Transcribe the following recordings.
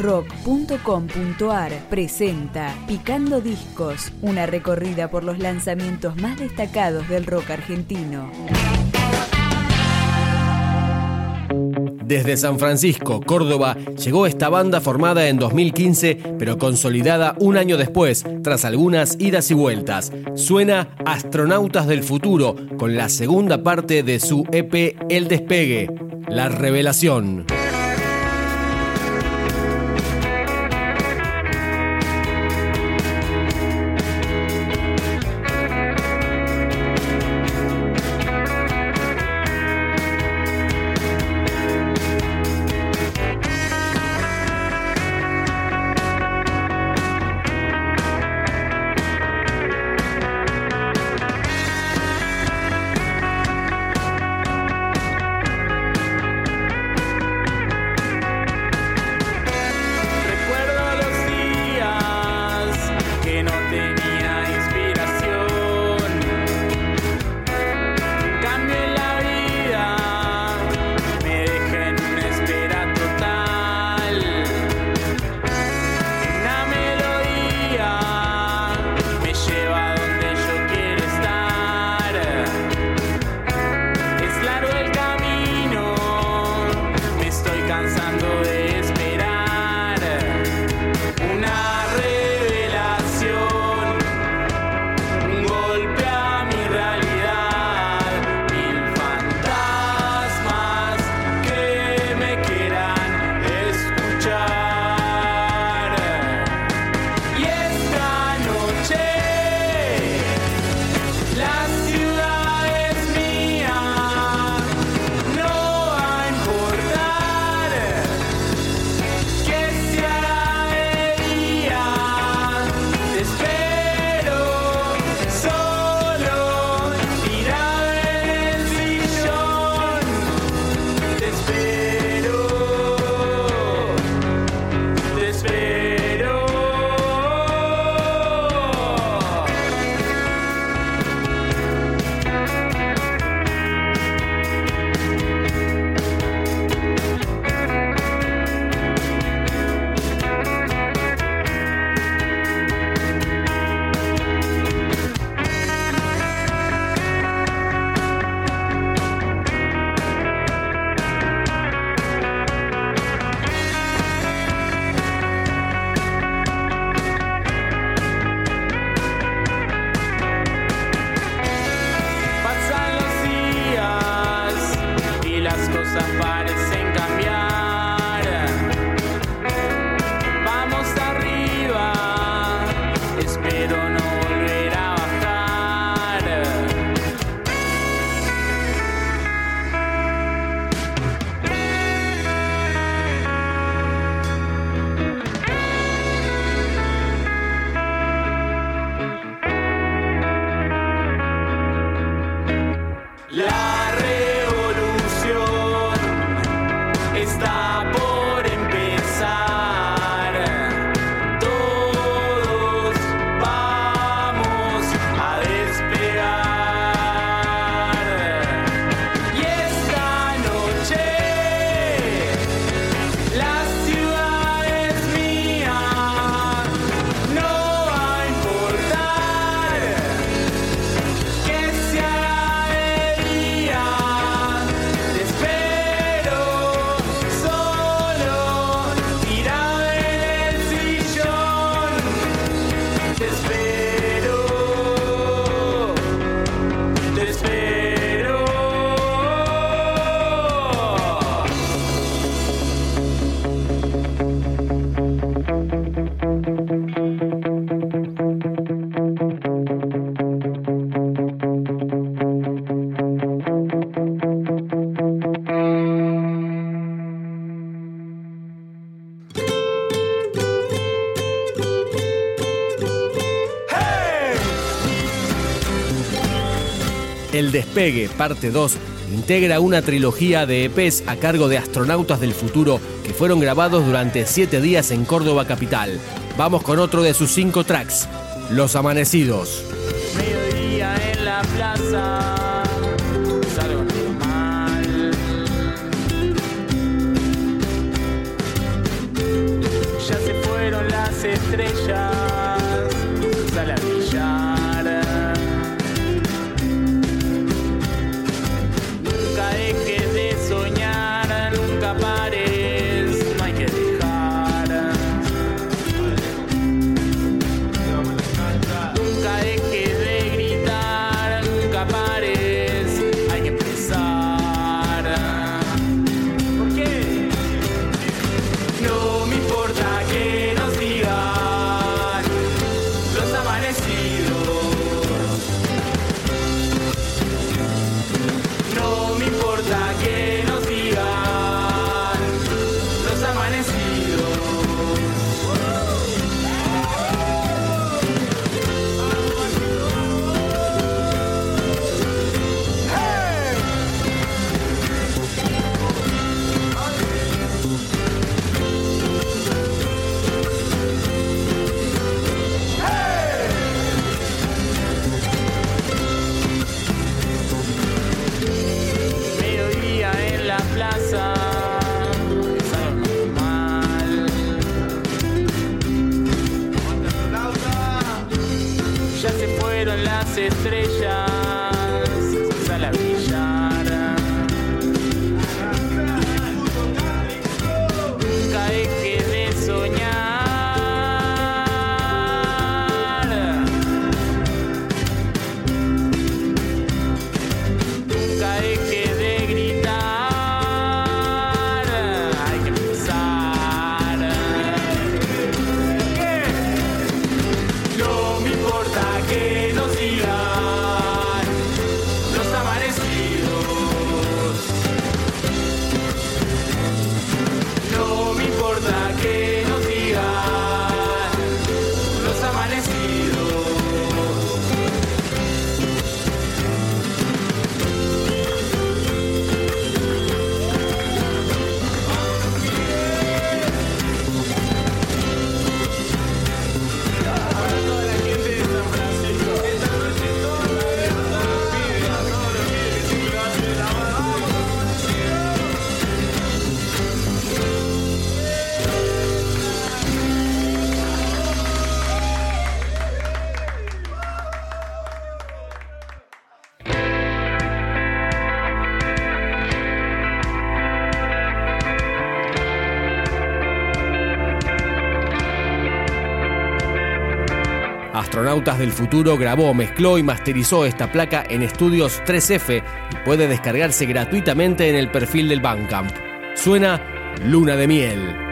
rock.com.ar presenta Picando Discos, una recorrida por los lanzamientos más destacados del rock argentino. Desde San Francisco, Córdoba, llegó esta banda formada en 2015, pero consolidada un año después, tras algunas idas y vueltas. Suena Astronautas del Futuro, con la segunda parte de su EP El Despegue, La Revelación. El Despegue, parte 2, integra una trilogía de EPs a cargo de astronautas del futuro que fueron grabados durante siete días en Córdoba Capital. Vamos con otro de sus cinco tracks, Los Amanecidos. Mediodía en la plaza. Mal. Estrellas. Astronautas del Futuro grabó, mezcló y masterizó esta placa en Estudios 3F y puede descargarse gratuitamente en el perfil del Bandcamp. Suena Luna de Miel.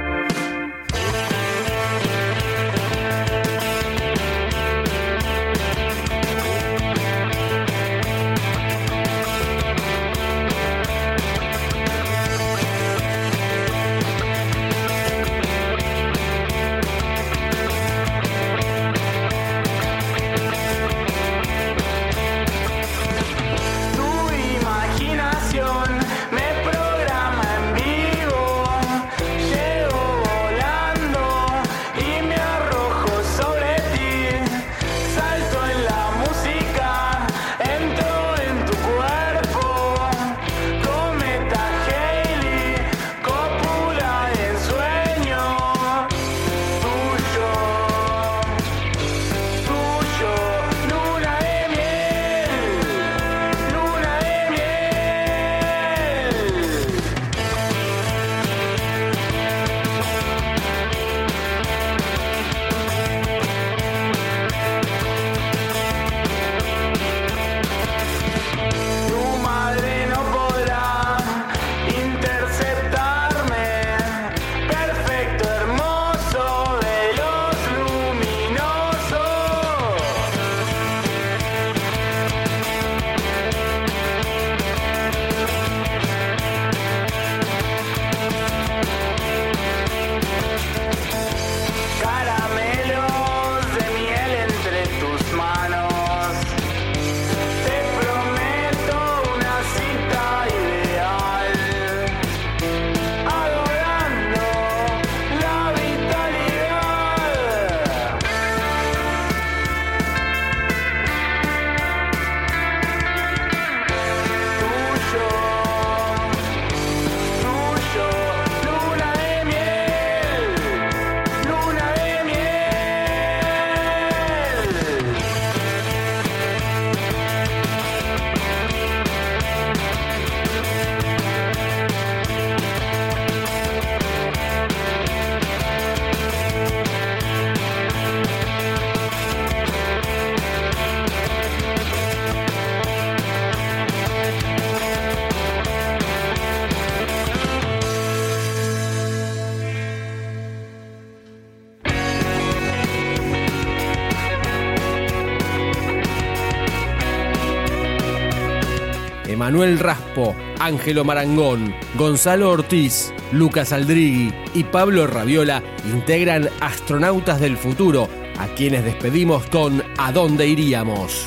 Emanuel Raspo, Ángelo Marangón, Gonzalo Ortiz, Lucas Aldrigui y Pablo Raviola integran Astronautas del Futuro, a quienes despedimos con ¿A dónde iríamos?